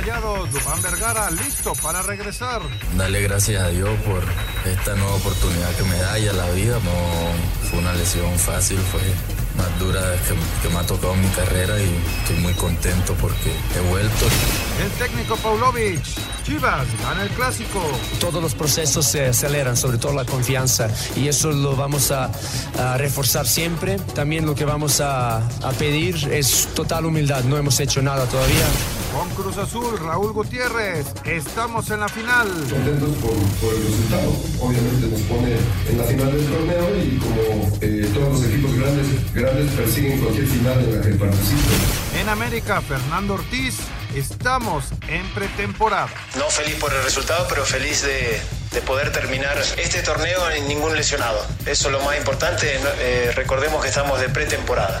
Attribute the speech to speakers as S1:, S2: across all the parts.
S1: Rayados, Dubán Vergara, listo para regresar.
S2: Dale gracias a Dios por esta nueva oportunidad que me da y a la vida. No fue una lesión fácil, fue más dura que, que, me ha tocado mi carrera y estoy muy contento porque he vuelto.
S1: El técnico Paulovic, Chivas gana el clásico.
S3: Todos los procesos se aceleran, sobre todo la confianza, y eso lo vamos a, a reforzar siempre. También lo que vamos a, a, pedir es total humildad, no hemos hecho nada todavía.
S1: Con Cruz Azul, Raúl Gutiérrez, estamos en la final.
S4: Contentos por, por el resultado, obviamente nos pone en la final del torneo y como eh, todos los equipos grandes, grandes persiguen cualquier final en la que participen.
S1: En América, Fernando Ortiz, estamos en pretemporada.
S5: No feliz por el resultado, pero feliz de, de poder terminar este torneo sin ningún lesionado. Eso es lo más importante. Eh, recordemos que estamos de pretemporada.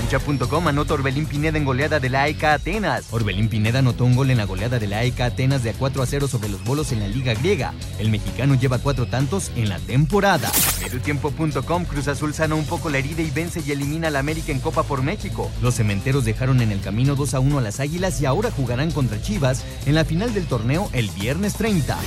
S6: Cancha.com anota Orbelín Pineda en goleada de la AEK Atenas. Orbelín Pineda anotó un gol en la goleada de la AEK Atenas de a 4 a 0 sobre los bolos en la Liga Griega. El mexicano lleva cuatro tantos en la temporada. Mediotiempo.com Cruz Azul sana un poco la herida y vence y elimina al América en Copa por México. Los cementeros dejaron en el camino 2 a 1 a las Águilas y ahora jugarán contra Chivas en la final del torneo el viernes 30.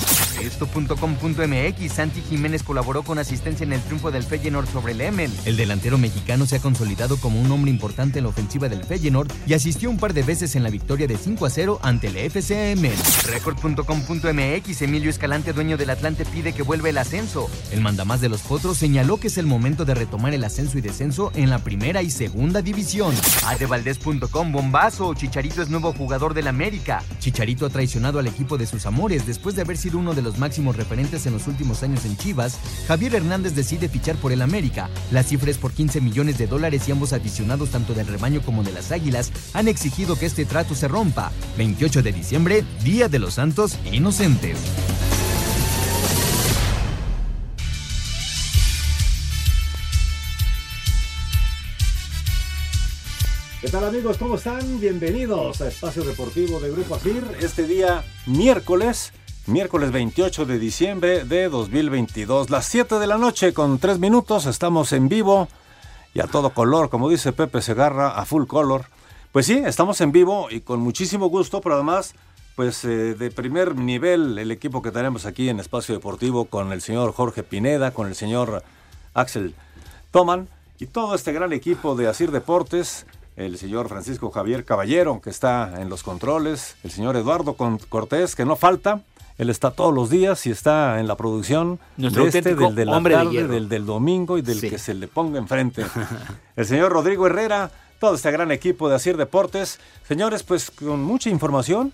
S6: Esto.com.mx Santi Jiménez colaboró con asistencia en el triunfo del Feyenoord sobre el Emen. El delantero mexicano se ha consolidado como un hombre importante en la ofensiva del Feyenoord y asistió un par de veces en la victoria de 5 a 0 ante el FCM. Record.com.mx Emilio Escalante, dueño del Atlante, pide que vuelva el ascenso. El mandamás de los Potros señaló que es el momento de retomar el ascenso y descenso en la primera y segunda división. Adevaldez.com Bombazo, Chicharito es nuevo jugador del América. Chicharito ha traicionado al equipo de sus amores después de haber sido uno de los máximos referentes en los últimos años en Chivas. Javier Hernández decide fichar por el América. La cifra es por 15 millones de dólares y ambos aficionados tanto del rebaño como de las águilas han exigido que este trato se rompa. 28 de diciembre, Día de los Santos Inocentes.
S7: ¿Qué tal amigos? ¿Cómo están? Bienvenidos a Espacio Deportivo de Grupo Asir. Este día miércoles, miércoles 28 de diciembre de 2022, las 7 de la noche con 3 minutos, estamos en vivo y a todo color, como dice Pepe Segarra, a full color. Pues sí, estamos en vivo y con muchísimo gusto, pero además, pues eh, de primer nivel el equipo que tenemos aquí en Espacio Deportivo con el señor Jorge Pineda, con el señor Axel Toman y todo este gran equipo de Asir Deportes, el señor Francisco Javier Caballero, que está en los controles, el señor Eduardo Cortés, que no falta, él está todos los días y está en la producción
S8: Nuestro
S7: de este, del de la
S8: hombre de
S7: tarde, del del domingo y del
S8: Sí.
S7: que se le ponga enfrente. El señor Rodrigo Herrera, todo este gran equipo de Asir Deportes. Señores, pues con mucha información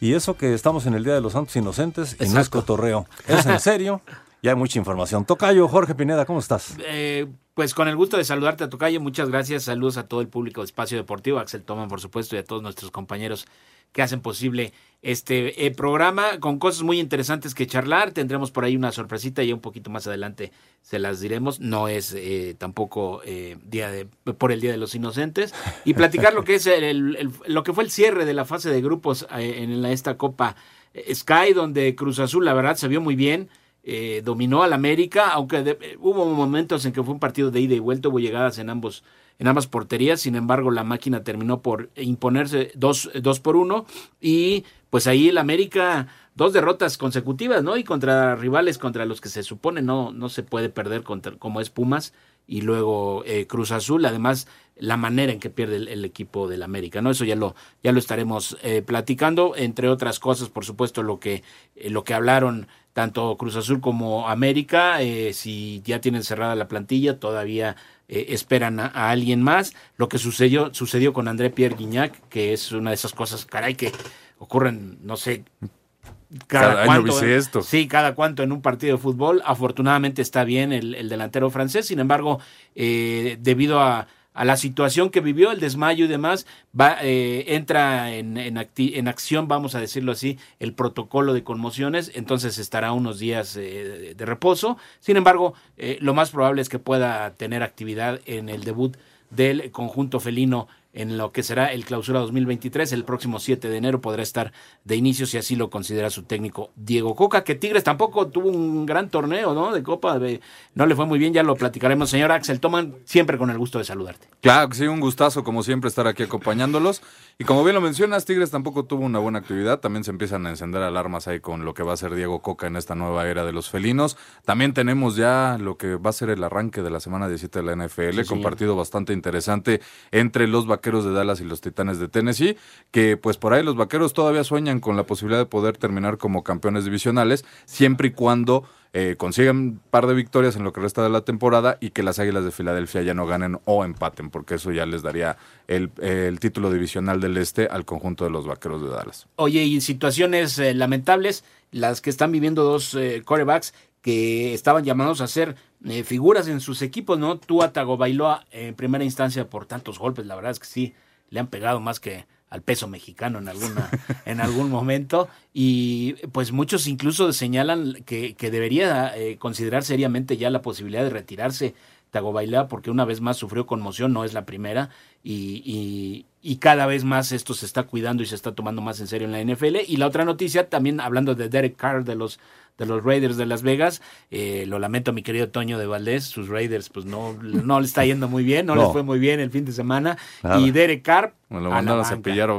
S7: y eso que estamos en el Día de los Santos Inocentes y no es cotorreo. Es en serio y hay mucha información. Tocayo, Jorge Pineda, ¿cómo estás?
S8: Eh, pues con el gusto de saludarte a Tocayo, muchas gracias, saludos a todo el público de Espacio Deportivo, Axel Toman por supuesto y a todos nuestros compañeros que hacen posible este eh, programa con cosas muy interesantes que charlar, tendremos por ahí una sorpresita y un poquito más adelante se las diremos, no es eh, tampoco eh, día de, por el Día de los Inocentes. Y platicar lo que es el, lo que fue el cierre de la fase de grupos eh, en esta Copa eh, Sky donde Cruz Azul la verdad se vio muy bien, eh, dominó al América, aunque de- eh, hubo momentos en que fue un partido de ida y vuelta, hubo llegadas en ambos en ambas porterías, sin embargo la máquina terminó por imponerse dos, dos por uno y pues ahí el América dos derrotas consecutivas, ¿no? Y contra rivales contra los que se supone no, no se puede perder contra, como es Pumas y luego eh, Cruz Azul, además la manera en que pierde el, el equipo del América, ¿no? Eso ya lo, ya lo estaremos eh, platicando, entre otras cosas, por supuesto, lo que, eh, lo que hablaron tanto Cruz Azul como América, eh, si ya tienen cerrada la plantilla, todavía eh, esperan a, a alguien más. Lo que sucedió, sucedió con André Pierre Guignac, que es una de esas cosas, caray, que ocurren, no sé, cada,
S9: año
S8: cuánto,
S9: esto.
S8: Sí, cada cuánto en un partido de fútbol. Afortunadamente está bien el, delantero francés, sin embargo, eh, debido a, la situación que vivió, el desmayo y demás, va, eh, entra en, en, acción, vamos a decirlo así, el protocolo de conmociones, entonces estará unos días eh, de reposo. Sin embargo, lo más probable es que pueda tener actividad en el debut del conjunto felino en lo que será el clausura 2023. El próximo 7 de enero podrá estar de inicio si así lo considera su técnico Diego Coca, que Tigres tampoco tuvo un gran torneo, ¿no? De Copa, de, no le fue muy bien, ya lo platicaremos. Señor Axel Toman, siempre con el gusto de saludarte.
S9: Claro que sí, un gustazo como siempre estar aquí acompañándolos. Y como bien lo mencionas, Tigres tampoco tuvo una buena actividad. También se empiezan a encender alarmas ahí con lo que va a ser Diego Coca en esta nueva era de los felinos. También tenemos ya lo que va a ser el arranque de la semana 17 de la NFL, con partido bastante interesante entre los vaqueros de Dallas y los titanes de Tennessee. Que pues por ahí los vaqueros todavía sueñan con la posibilidad de poder terminar como campeones divisionales, siempre y cuando eh, consigan un par de victorias en lo que resta de la temporada y que las Águilas de Filadelfia ya no ganen o empaten, porque eso ya les daría el, título divisional del Este al conjunto de los Vaqueros de Dallas.
S8: Oye, y situaciones eh, lamentables, las que están viviendo dos eh, corebacks que estaban llamados a ser figuras en sus equipos, ¿no? Tua Tagovailoa en primera instancia por tantos golpes, la verdad es que sí, le han pegado más que al peso mexicano en alguna en algún momento y pues muchos incluso señalan que, que debería eh, considerar seriamente ya la posibilidad de retirarse Tagovailoa porque una vez más sufrió conmoción, no es la primera y, y, y, cada vez más esto se está cuidando y se está tomando más en serio en la NFL y la otra noticia también hablando de Derek Carr de los de los Raiders de Las Vegas. Eh, lo lamento, mi querido Toño de Valdés, sus Raiders pues no, no le está yendo muy bien, no, les fue muy bien el fin de semana. Y Derek Carr...
S9: lo mandaron a, cepillar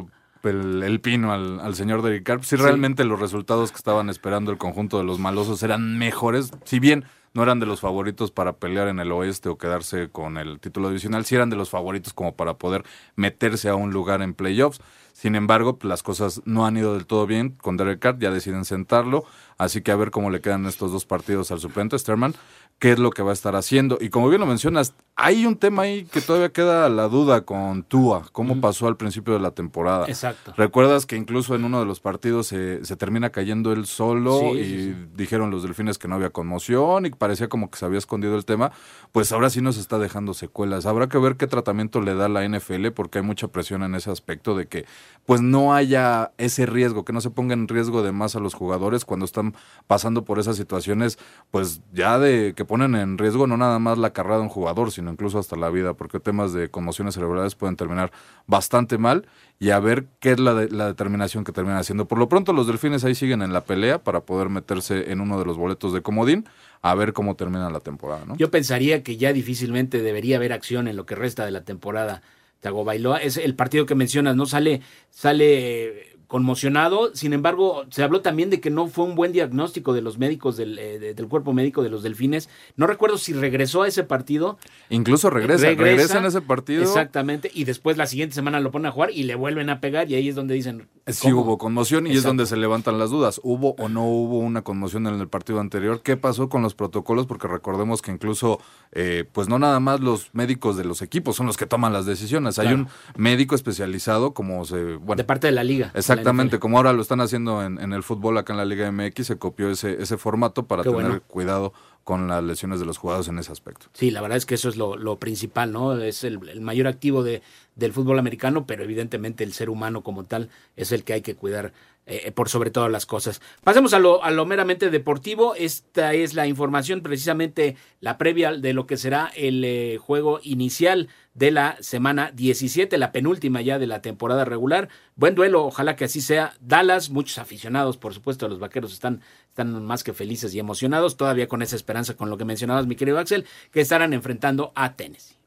S9: el, pino al, al, señor Derek Carr. Si realmente los resultados que estaban esperando el conjunto de los malosos eran mejores, si bien no eran de los favoritos para pelear en el oeste o quedarse con el título divisional, sí eran de los favoritos como para poder meterse a un lugar en playoffs. Sin embargo, pues, las cosas no han ido del todo bien con Derek Carr, ya deciden sentarlo, así que a ver cómo le quedan estos dos partidos al suplente Sterman qué es lo que va a estar haciendo. Y como bien lo mencionas, hay un tema ahí que todavía queda la duda con Tua, cómo pasó al principio de la temporada.
S8: Exacto.
S9: Recuerdas que incluso en uno de los partidos se, se termina cayendo él solo y dijeron los delfines que no había conmoción y parecía como que se había escondido el tema. Pues ahora sí nos está dejando secuelas. Habrá que ver qué tratamiento le da la NFL porque hay mucha presión en ese aspecto de que pues no haya ese riesgo, que no se ponga en riesgo de más a los jugadores cuando están pasando por esas situaciones, pues ya de que ponen en riesgo no nada más la carrera de un jugador, sino incluso hasta la vida, porque temas de conmociones cerebrales pueden terminar bastante mal y a ver qué es la, la determinación que terminan haciendo. Por lo pronto los delfines ahí siguen en la pelea para poder meterse en uno de los boletos de comodín, a ver cómo termina la temporada.
S8: Yo pensaría que ya difícilmente debería haber acción en lo que resta de la temporada. Tago Bailoa es el partido que mencionas, ¿no? Sale, sale conmocionado. Sin embargo, se habló también de que no fue un buen diagnóstico de los médicos del, eh, del cuerpo médico de los delfines. No recuerdo si regresó a ese partido.
S9: Incluso regresa, regresa, en ese partido.
S8: Exactamente, y después la siguiente semana lo ponen a jugar y le vuelven a pegar y ahí es donde dicen...
S9: Sí hubo conmoción y es donde se levantan las dudas. ¿Hubo o no hubo una conmoción en el partido anterior? ¿Qué pasó con los protocolos? Porque recordemos que incluso, eh, pues no nada más los médicos de los equipos son los que toman las decisiones. Hay un médico especializado como se... Bueno,
S8: de parte de la liga.
S9: Exacto Exactamente, como ahora lo están haciendo en, el fútbol acá en la Liga MX, se copió ese, ese formato para tener cuidado con las lesiones de los jugadores en ese aspecto.
S8: Sí, la verdad es que eso es lo, principal, ¿no? Es el, mayor activo de, del fútbol americano, pero evidentemente el ser humano como tal es el que hay que cuidar eh, por sobre todas las cosas. Pasemos a lo, a lo meramente deportivo. Esta es la información, precisamente la previa de lo que será el eh, juego inicial de la semana 17, la penúltima ya de la temporada regular. Buen duelo, ojalá que así sea. Dallas, muchos aficionados, por supuesto, los vaqueros están, están más que felices y emocionados, todavía con esa esperanza con lo que mencionabas, mi querido Axel, que estarán enfrentando a Tennessee.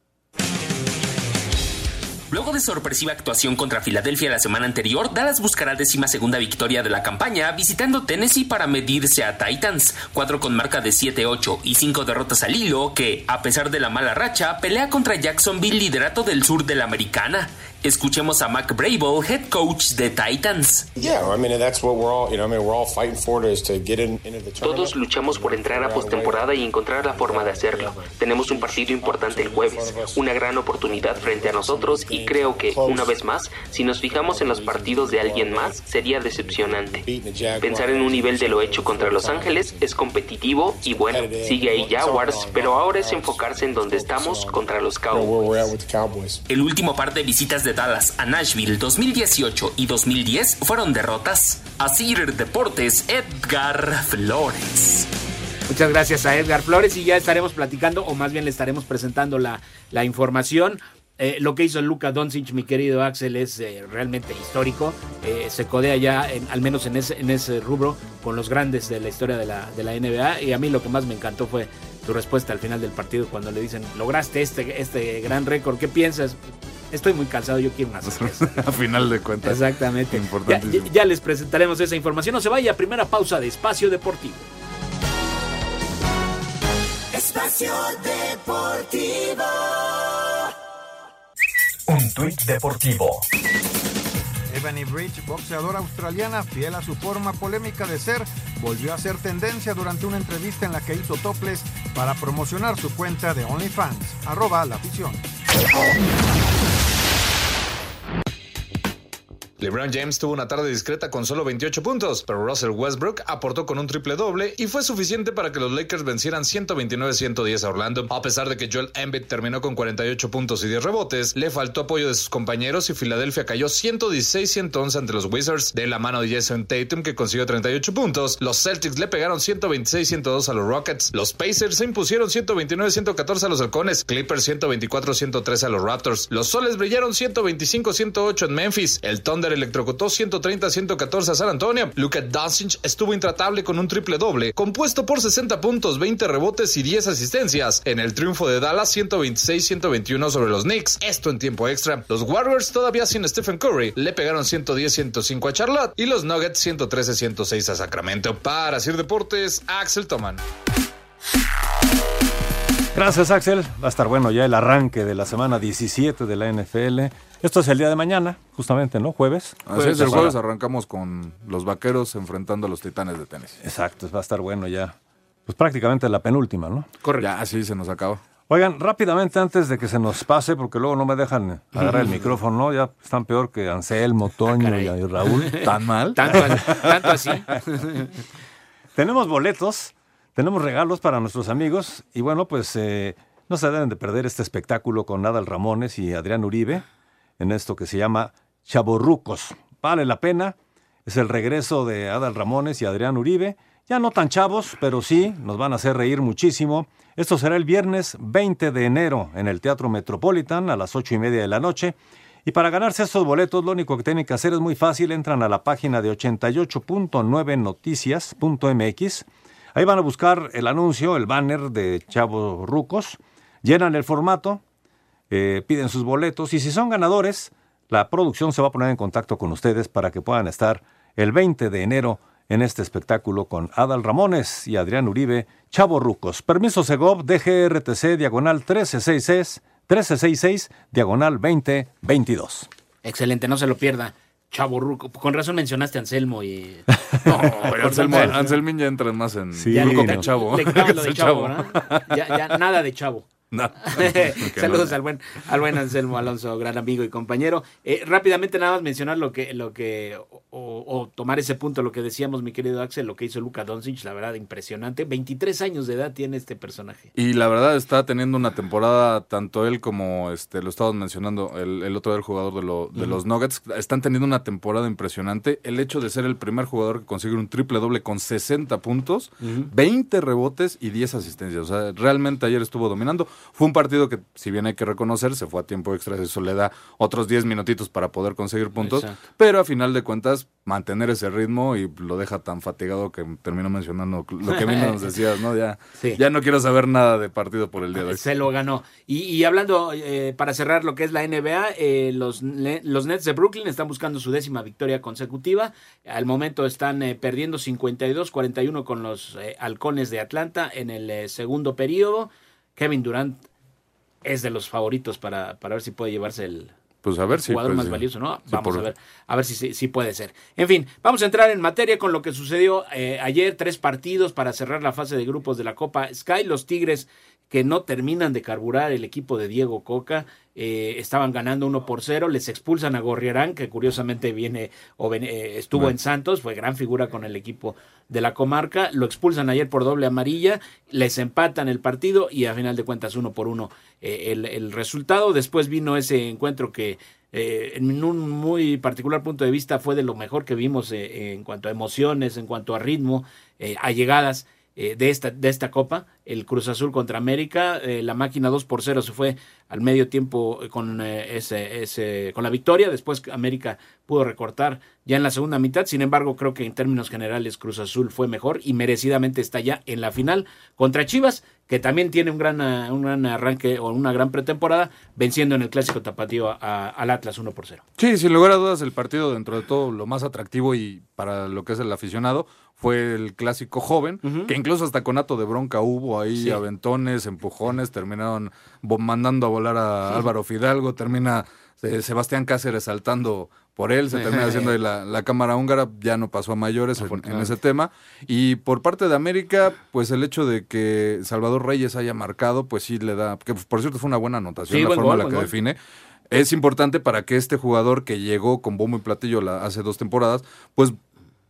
S10: Luego de sorpresiva actuación contra Filadelfia la semana anterior, Dallas buscará décima segunda victoria de la campaña visitando Tennessee para medirse a Titans, cuatro con marca de 7-8 y cinco derrotas al hilo que, a pesar de la mala racha, pelea contra Jacksonville liderato del sur de la americana. Escuchemos a Mac Brable, head coach de Titans. Todos luchamos por entrar a postemporada y encontrar la forma de hacerlo. Tenemos un partido importante el jueves, una gran oportunidad frente a nosotros y creo que, una vez más, si nos fijamos en los partidos de alguien más, sería decepcionante. Pensar en un nivel de lo hecho contra Los Ángeles es competitivo y bueno, sigue ahí Jaguars, pero ahora es enfocarse en donde estamos contra los Cowboys. El último par de visitas de Dallas a Nashville 2018 y 2010 fueron derrotas. Asir Deportes, Edgar Flores.
S8: Muchas gracias a Edgar Flores y ya estaremos platicando, o más bien le estaremos presentando la, la información. Eh, lo que hizo Luca Doncic, mi querido Axel, es eh, realmente histórico. Eh, se codea ya, al menos en ese, en ese rubro, con los grandes de la historia de la, de la NBA. Y a mí lo que más me encantó fue tu respuesta al final del partido cuando le dicen, lograste este, este gran récord, ¿qué piensas? Estoy muy cansado, yo quiero una sorpresa.
S9: a final de cuentas.
S8: Exactamente. Ya, ya, ya, les presentaremos esa información. No se vaya, primera pausa de Espacio Deportivo.
S11: Espacio Deportivo.
S12: Un tuit deportivo.
S1: Ebony Bridge, boxeadora australiana fiel a su forma polémica de ser, volvió a hacer tendencia durante una entrevista en la que hizo toples para promocionar su cuenta de OnlyFans. Arroba la afición.
S13: LeBron James tuvo una tarde discreta con solo 28 puntos, pero Russell Westbrook aportó con un triple doble y fue suficiente para que los Lakers vencieran 129-110 a Orlando. A pesar de que Joel Embiid terminó con 48 puntos y 10 rebotes, le faltó apoyo de sus compañeros y Filadelfia cayó 116-111 ante los Wizards de la mano de Jason Tatum que consiguió 38 puntos. Los Celtics le pegaron 126-102 a los Rockets. Los Pacers se impusieron 129-114 a los Halcones. Clippers 124-113 a los Raptors. Los Soles brillaron 125-108 en Memphis. El Thunder electrocutó 130-114 a San Antonio. Luka Doncic estuvo intratable con un triple doble, compuesto por 60 puntos, 20 rebotes y 10 asistencias. En el triunfo de Dallas 126-121 sobre los Knicks. Esto en tiempo extra. Los Warriors todavía sin Stephen Curry le pegaron 110-105 a Charlotte y los Nuggets 113-106 a Sacramento. Para Sir Deportes, Axel Toman.
S7: Gracias, Axel. Va a estar bueno ya el arranque de la semana 17 de la NFL. Esto es el día de mañana, justamente, ¿no? Jueves.
S9: Así es, el jueves arrancamos con los vaqueros enfrentando a los titanes de tenis.
S7: Exacto, va a estar bueno ya. Pues prácticamente la penúltima, ¿no?
S9: Correcto. Ya, así se nos acaba.
S7: Oigan, rápidamente antes de que se nos pase, porque luego no me dejan agarrar el micrófono, ¿no? Ya están peor que Anselmo, Toño ah, y Raúl.
S9: ¿Tan mal?
S8: Tanto, tanto así.
S7: Tenemos boletos tenemos regalos para nuestros amigos y bueno, pues eh, no se deben de perder este espectáculo con Adal Ramones y Adrián Uribe en esto que se llama Chaborrucos. Vale la pena, es el regreso de Adal Ramones y Adrián Uribe. Ya no tan chavos, pero sí, nos van a hacer reír muchísimo. Esto será el viernes 20 de enero en el Teatro Metropolitan a las ocho y media de la noche. Y para ganarse estos boletos, lo único que tienen que hacer es muy fácil. Entran a la página de 88.9noticias.mx Ahí van a buscar el anuncio, el banner de Chavo Rucos, llenan el formato, eh, piden sus boletos y si son ganadores, la producción se va a poner en contacto con ustedes para que puedan estar el 20 de enero en este espectáculo con Adal Ramones y Adrián Uribe, Chavo Rucos. Permiso Segov, DGRTC, diagonal 1366, 1366, diagonal 2022.
S8: Excelente, no se lo pierda. Chavo Ruco. Con razón mencionaste a Anselmo y.
S9: No, Anselmo, Anselmín ya entra más en.
S7: Sí, ya, no.
S9: chavo.
S8: Le lo de chavo, ¿no? ya, ya, nada de chavo. Saludos al buen, al buen Anselmo Alonso, gran amigo y compañero. Eh, rápidamente nada más mencionar lo que, lo que o, o, tomar ese punto, lo que decíamos, mi querido Axel, lo que hizo Luca Doncic, la verdad, impresionante. 23 años de edad tiene este personaje.
S9: Y la verdad está teniendo una temporada, tanto él como este lo estábamos mencionando, el, el otro del jugador de, lo, de los Nuggets, están teniendo una temporada impresionante. El hecho de ser el primer jugador que consigue un triple doble con 60 puntos, 20 rebotes y 10 asistencias. O sea, realmente ayer estuvo dominando. Fue un partido que, si bien hay que reconocer, se fue a tiempo extra, eso le da otros 10 minutitos para poder conseguir puntos, Exacto. pero a final de cuentas mantener ese ritmo y lo deja tan fatigado que termino mencionando lo que mismo nos decías, ¿no? Ya, sí. ya no quiero saber nada de partido por el día de hoy.
S8: Se lo ganó. Y, y hablando, eh, para cerrar lo que es la NBA, eh, los, los Nets de Brooklyn están buscando su décima victoria consecutiva. Al momento están eh, perdiendo 52-41 con los eh, halcones de Atlanta en el eh, segundo periodo. Kevin Durant es de los favoritos para, para ver si puede llevarse el,
S9: Pues a ver si.
S8: jugador
S9: pues,
S8: más
S9: sí.
S8: valioso, ¿no?
S9: Sí,
S8: Vamos
S9: por-
S8: a ver, a ver si, si, si puede ser. En fin, vamos a entrar en materia con lo que sucedió eh, ayer, tres partidos para cerrar la fase de grupos de la Copa Sky. Los Tigres que no terminan de carburar el equipo de Diego Coca, eh, estaban ganando 1 por 0, les expulsan a Gorriarán, que curiosamente viene o ven- eh, estuvo
S9: Bueno.
S8: en Santos, fue gran figura con el equipo de la comarca, lo expulsan ayer por doble amarilla, les empatan el partido y a final de cuentas uno por uno eh, el, el resultado. Después vino ese encuentro que eh, en un muy particular punto de vista fue de lo mejor que vimos en cuanto a emociones, en cuanto a ritmo, a llegadas eh, de, esta, de esta copa, el Cruz Azul contra América, eh, la máquina 2 por 0 se fue al medio tiempo eh, con, eh, ese, ese, con la victoria, después América pudo recortar ya en la segunda mitad, sin embargo creo que en términos generales Cruz Azul fue mejor y merecidamente está ya en la final contra Chivas, que también tiene un gran, un gran arranque o una gran pretemporada, venciendo en el clásico tapatío a- al Atlas 1 por 0.
S9: Sí, sin lugar a dudas, el partido dentro de todo lo más atractivo y para lo que es el aficionado fue el clásico joven, que incluso hasta con ato de bronca hubo ahí
S8: Sí.
S9: aventones, empujones, terminaron mandando a volar a Álvaro Fidalgo, termina eh, Sebastián Cáceres saltando por él, se termina haciendo ahí la, la cámara húngara, ya no pasó a mayores en, en ese tema. Y por parte de América, pues el hecho de que Salvador Reyes haya marcado, pues sí le da, que por cierto fue una buena anotación
S8: Sí,
S9: la forma en la que
S8: gol.
S9: define. Es importante para que este jugador que llegó con bombo y platillo la- hace dos temporadas, pues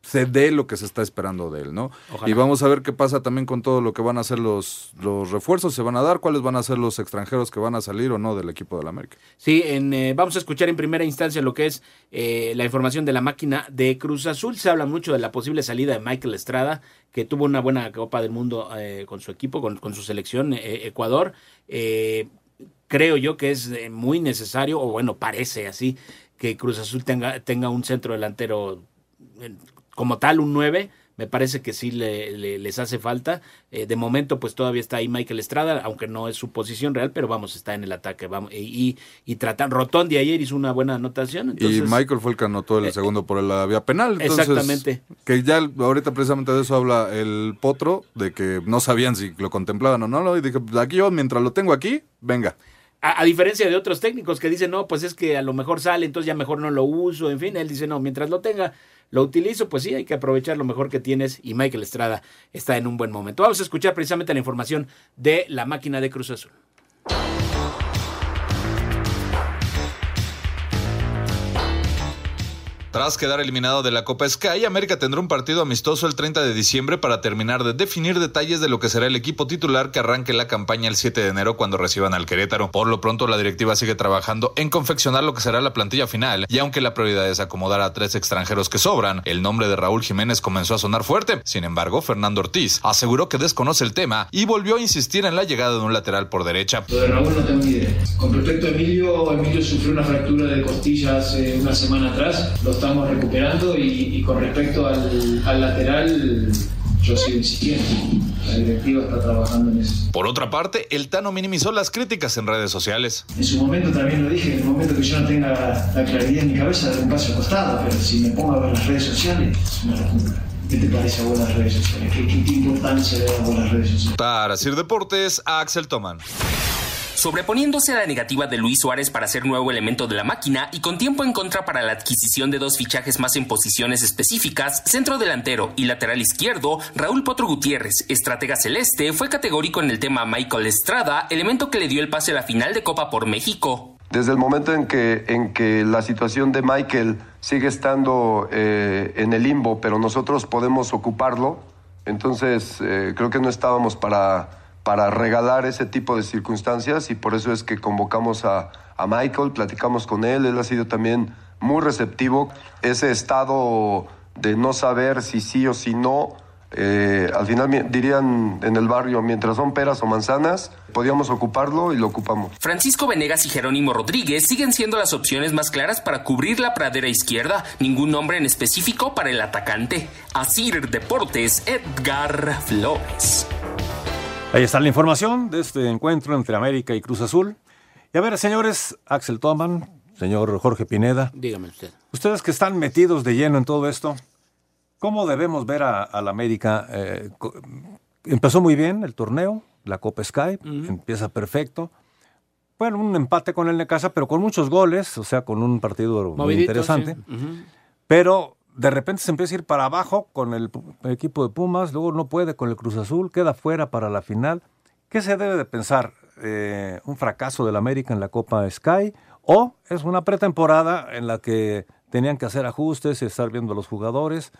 S9: se dé lo que se está esperando de él, ¿no?
S8: Ojalá.
S9: Y vamos a ver qué pasa también con todo lo que van a hacer los, los refuerzos, se van a dar, cuáles van a ser los extranjeros que van a salir o no del equipo de la América.
S8: Sí, en, eh, vamos a escuchar en primera instancia lo que es eh, la información de la máquina de Cruz Azul. Se habla mucho de la posible salida de Michael Estrada, que tuvo una buena Copa del Mundo eh, con su equipo, con, con su selección Ecuador. Creo yo que es muy necesario, o bueno, parece así, que Cruz Azul tenga, tenga un centro delantero como tal, un 9. Me parece que sí le, le- les hace falta. Eh, de momento, pues todavía está ahí Michael Estrada, aunque no es su posición real, pero vamos, está en el ataque. Vamos, y, y, y tratan. Rotondi ayer hizo una buena anotación. Entonces,
S9: y Michael fue el que anotó el segundo por la vía penal. Entonces,
S8: exactamente.
S9: Que ya ahorita precisamente de eso habla el potro, de que no sabían si lo contemplaban o no. Y dije, pues aquí yo, mientras lo tengo aquí, venga.
S8: A, diferencia de otros técnicos que dicen, no, pues es que a lo mejor sale, entonces ya mejor no lo uso, en fin, él dice, no, mientras lo tenga, lo utilizo, pues sí, hay que aprovechar lo mejor que tienes y Michael Estrada está en un buen momento. Vamos a escuchar precisamente la información de la máquina de Cruz Azul.
S13: Tras quedar eliminado de la Copa Sky, América tendrá un partido amistoso el 30 de diciembre para terminar de definir detalles de lo que será el equipo titular que arranque la campaña el 7 de enero cuando reciban al Querétaro. Por lo pronto, la directiva sigue trabajando en confeccionar lo que será la plantilla final, y aunque la prioridad es acomodar a tres extranjeros que sobran, el nombre de Raúl Jiménez comenzó a sonar fuerte. Sin embargo, Fernando Ortiz aseguró que desconoce el tema y volvió a insistir en la llegada de un lateral por derecha.
S14: Lo de Raúl no tengo ni idea. Con respecto a Emilio, Emilio sufrió una fractura de costilla hace una semana atrás, estamos recuperando y, y con respecto al, al lateral, yo sigo insistiendo. La directiva está trabajando en eso.
S13: Por otra parte, el Tano minimizó las críticas en redes sociales.
S14: En su momento también lo dije, en el momento que yo no tenga la claridad en mi cabeza, daré un paso costado, pero si me pongo a ver las redes sociales, es una locura. ¿Qué te parece a las redes sociales? ¿Qué, qué, importancia le das a las redes sociales?
S13: Para Sir Deportes, Axel Toman.
S10: Sobreponiéndose a la negativa de Luis Suárez para ser nuevo elemento de la máquina y con tiempo en contra para la adquisición de dos fichajes más en posiciones específicas, centro delantero y lateral izquierdo, Raúl Potro Gutiérrez, estratega celeste, fue categórico en el tema Michael Estrada, elemento que le dio el pase a la final de Copa por México.
S4: Desde el momento en que, en que la situación de Michael sigue estando eh, en el limbo, pero nosotros podemos ocuparlo, entonces eh, creo que no estábamos para, para regalar ese tipo de circunstancias y por eso es que convocamos a, a Michael, platicamos con él, él ha sido también muy receptivo. Ese estado de no saber si sí o si no, eh, al final dirían en el barrio, mientras son peras o manzanas, podíamos ocuparlo y lo ocupamos.
S10: Francisco Venegas y Jerónimo Rodríguez siguen siendo las opciones más claras para cubrir la pradera izquierda, ningún nombre en específico para el atacante. Asir Deportes, Edgar Flores.
S7: Ahí está la información de este encuentro entre América y Cruz Azul. Y a ver, señores, Axel Toman, señor Jorge Pineda,
S8: Dígame usted.
S7: ustedes que están metidos de lleno en todo esto, ¿cómo debemos ver a, a la América? Eh, empezó muy bien el torneo, la Copa Sky, empieza perfecto, bueno, un empate con el Necaxa, pero con muchos goles, o sea, con un partido muy interesante.
S8: sí.
S7: Pero de repente se empieza a ir para abajo con el, equipo de Pumas, luego no puede con el Cruz Azul, queda fuera para la final. ¿Qué se debe de pensar? Eh, ¿Un fracaso del América en la Copa Sky? ¿O es una pretemporada en la que tenían que hacer ajustes y estar viendo a los jugadores?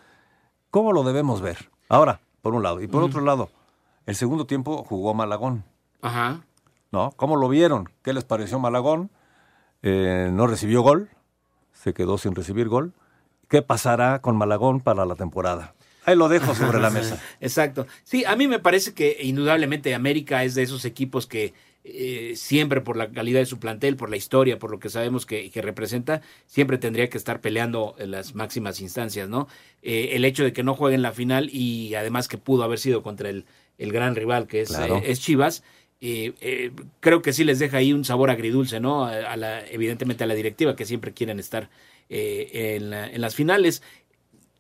S7: ¿Cómo lo debemos ver? Ahora, por un lado. Y por otro lado, el segundo tiempo jugó Malagón.
S8: Ajá.
S7: ¿no? ¿Cómo lo vieron? ¿Qué les pareció Malagón? Eh, no recibió gol, se quedó sin recibir gol. ¿Qué pasará con Malagón para la temporada? Ahí lo dejo sobre la mesa.
S8: Exacto. Sí, a mí me parece que indudablemente América es de esos equipos que eh, siempre por la calidad de su plantel, por la historia, por lo que sabemos que, que representa, siempre tendría que estar peleando en las máximas instancias, ¿no? Eh, el hecho de que no juegue en la final y además que pudo haber sido contra el, el gran rival que es,
S7: Claro.
S8: eh, es Chivas, creo que sí les deja ahí un sabor agridulce, ¿no? A, a la, evidentemente a la directiva que siempre quieren estar eh, en, la- en las finales.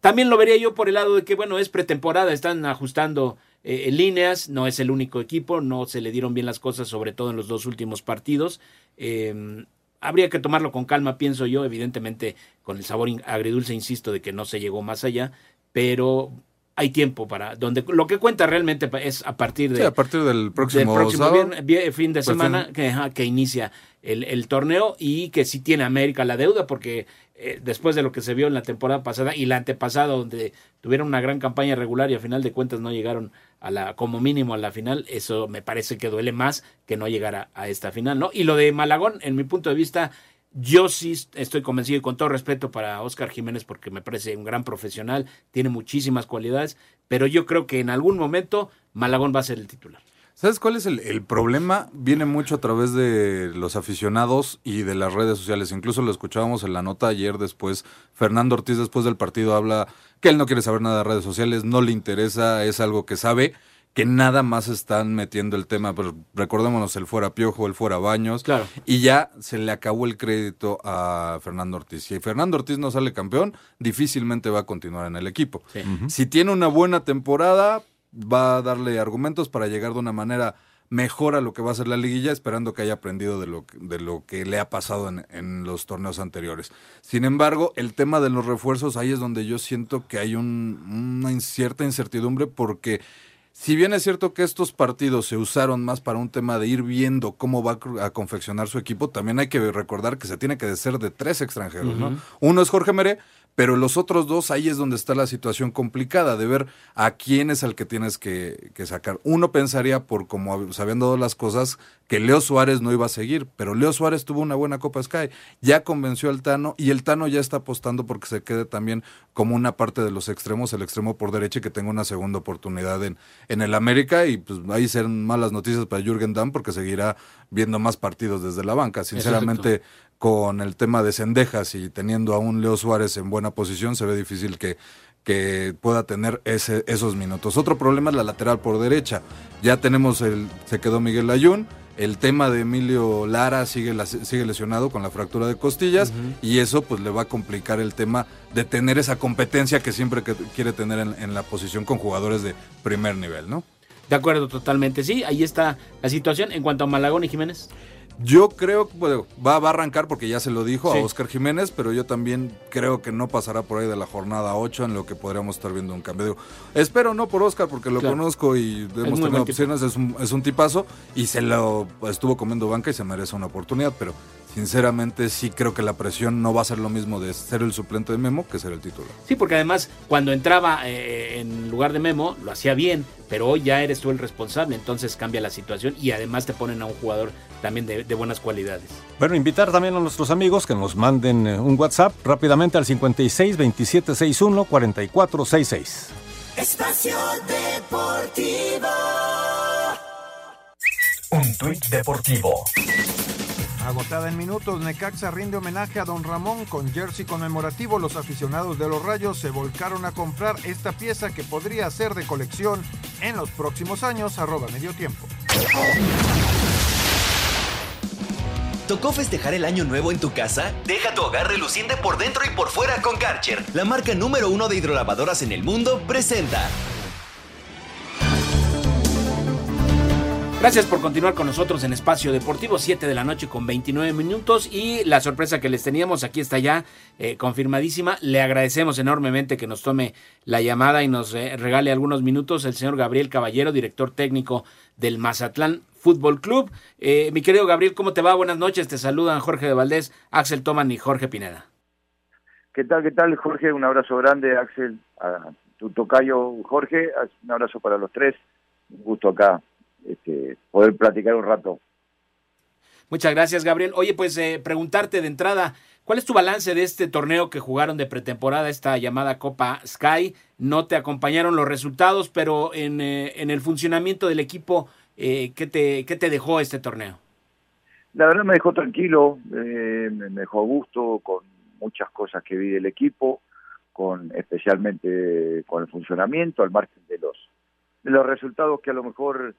S8: También lo vería yo por el lado de que, bueno, es pretemporada, están ajustando eh, líneas, no es el único equipo, no se le dieron bien las cosas, sobre todo en los dos últimos partidos. Eh, habría que tomarlo con calma, pienso yo, evidentemente con el sabor agridulce, insisto, de que no se llegó más allá, pero hay tiempo para, donde lo que cuenta realmente es a partir de...
S9: Sí, a partir del próximo
S8: del próximo
S9: sábado.
S8: vier- vie- fin de semana
S9: fin-
S8: que, ajá, que inicia el, el torneo y que sí tiene América la deuda porque eh, después de lo que se vio en la temporada pasada y la antepasada donde tuvieron una gran campaña regular y a final de cuentas no llegaron a la como mínimo a la final, eso me parece que duele más que no llegar a, a esta final, ¿no? Y lo de Malagón, en mi punto de vista, yo sí estoy convencido y con todo respeto para Oscar Jiménez porque me parece un gran profesional, tiene muchísimas cualidades, pero yo creo que en algún momento Malagón va a ser el titular.
S9: ¿Sabes cuál es el, el problema? Viene mucho a través de los aficionados y de las redes sociales. Incluso lo escuchábamos en la nota ayer después. Fernando Ortiz después del partido habla que él no quiere saber nada de redes sociales, no le interesa, es algo que sabe, que nada más están metiendo el tema. Pero recordémonos, el fuera Piojo, el fuera Baños.
S8: Claro.
S9: Y ya se le acabó el crédito a Fernando Ortiz. Si Fernando Ortiz no sale campeón, difícilmente va a continuar en el equipo. Si tiene una buena temporada, va a darle argumentos para llegar de una manera mejor a lo que va a ser la liguilla, esperando que haya aprendido de lo, que- de lo que le ha pasado en, en los torneos anteriores. Sin embargo, el tema de los refuerzos, ahí es donde yo siento que hay un- una cierta incertidumbre porque si bien es cierto que estos partidos se usaron más para un tema de ir viendo cómo va a confeccionar su equipo, también hay que recordar que se tiene que ser de tres extranjeros, ¿no? Uno es Jorge Meré, pero los otros dos, ahí es donde está la situación complicada de ver a quién es al que tienes que, que sacar. Uno pensaría, por como se habían dado las cosas, que Leo Suárez no iba a seguir, pero Leo Suárez tuvo una buena Copa Sky, ya convenció al Tano y el Tano ya está apostando porque se quede también como una parte de los extremos, el extremo por derecha y que tenga una segunda oportunidad en, en el América y pues ahí serán malas noticias para Jürgen Damm porque seguirá viendo más partidos desde la banca. Sinceramente, con el tema de Cendejas y teniendo a un Leo Suárez en buena posición, se ve difícil que, que pueda tener ese, esos minutos. Otro problema es la lateral por derecha. Ya tenemos el, se quedó Miguel Ayun. El tema de Emilio Lara sigue, la- sigue lesionado con la fractura de costillas y eso pues le va a complicar el tema de tener esa competencia que siempre que- quiere tener en, en la posición con jugadores de primer nivel, ¿no?
S8: De acuerdo, totalmente. Sí, ahí está la situación. En cuanto a Malagón y Jiménez.
S9: Yo creo que bueno, va, va a arrancar porque ya se lo dijo
S8: Sí.
S9: a Oscar Jiménez, pero yo también creo que no pasará por ahí de la jornada 8 en lo que podríamos estar viendo un cambio. Espero no por Oscar porque lo
S8: Claro.
S9: conozco y hemos tenido opciones, es un, es un tipazo y se lo estuvo comiendo banca y se merece una oportunidad, pero sinceramente sí creo que la presión no va a ser lo mismo de ser el suplente de Memo que ser el titular.
S8: Sí, porque además cuando entraba eh, en lugar de Memo lo hacía bien, pero hoy ya eres tú el responsable, entonces cambia la situación y además te ponen a un jugador también de, de buenas cualidades.
S7: Bueno, invitar también a nuestros amigos que nos manden eh, un WhatsApp rápidamente al 56 27 61 44 66.
S11: Espacio Deportivo.
S12: Un tuit deportivo.
S1: Agotada en minutos, Necaxa rinde homenaje a Don Ramón con jersey conmemorativo. Los aficionados de los Rayos se volcaron a comprar esta pieza que podría ser de colección en los próximos años. Arroba medio tiempo.
S15: ¿Tocó festejar el año nuevo en tu casa? Deja tu hogar reluciente por dentro y por fuera con Karcher. La marca número uno de hidrolavadoras en el mundo presenta.
S8: Gracias por continuar con nosotros en Espacio Deportivo, 7 de la noche con 29 minutos y la sorpresa que les teníamos aquí está ya eh, confirmadísima. Le agradecemos enormemente que nos tome la llamada y nos eh, regale algunos minutos el señor Gabriel Caballero, director técnico del Mazatlán Fútbol Club. Eh, mi querido Gabriel, ¿cómo te va? Buenas noches, te saludan Jorge de Valdés, Axel Toman y Jorge Pineda.
S16: ¿Qué tal, qué tal, Jorge? Un abrazo grande, Axel, a tu tocayo Jorge, un abrazo para los tres, un gusto acá este, poder platicar un rato.
S8: Muchas gracias, Gabriel. Oye, pues eh, preguntarte de entrada, ¿cuál es tu balance de este torneo que jugaron de pretemporada, esta llamada Copa Sky? No te acompañaron los resultados, pero en, eh, en el funcionamiento del equipo, eh, ¿qué, te, ¿qué te dejó este torneo?
S16: La verdad me dejó tranquilo, me dejó a gusto con muchas cosas que vi del equipo, con especialmente con el funcionamiento, al margen de los de los resultados que a lo mejor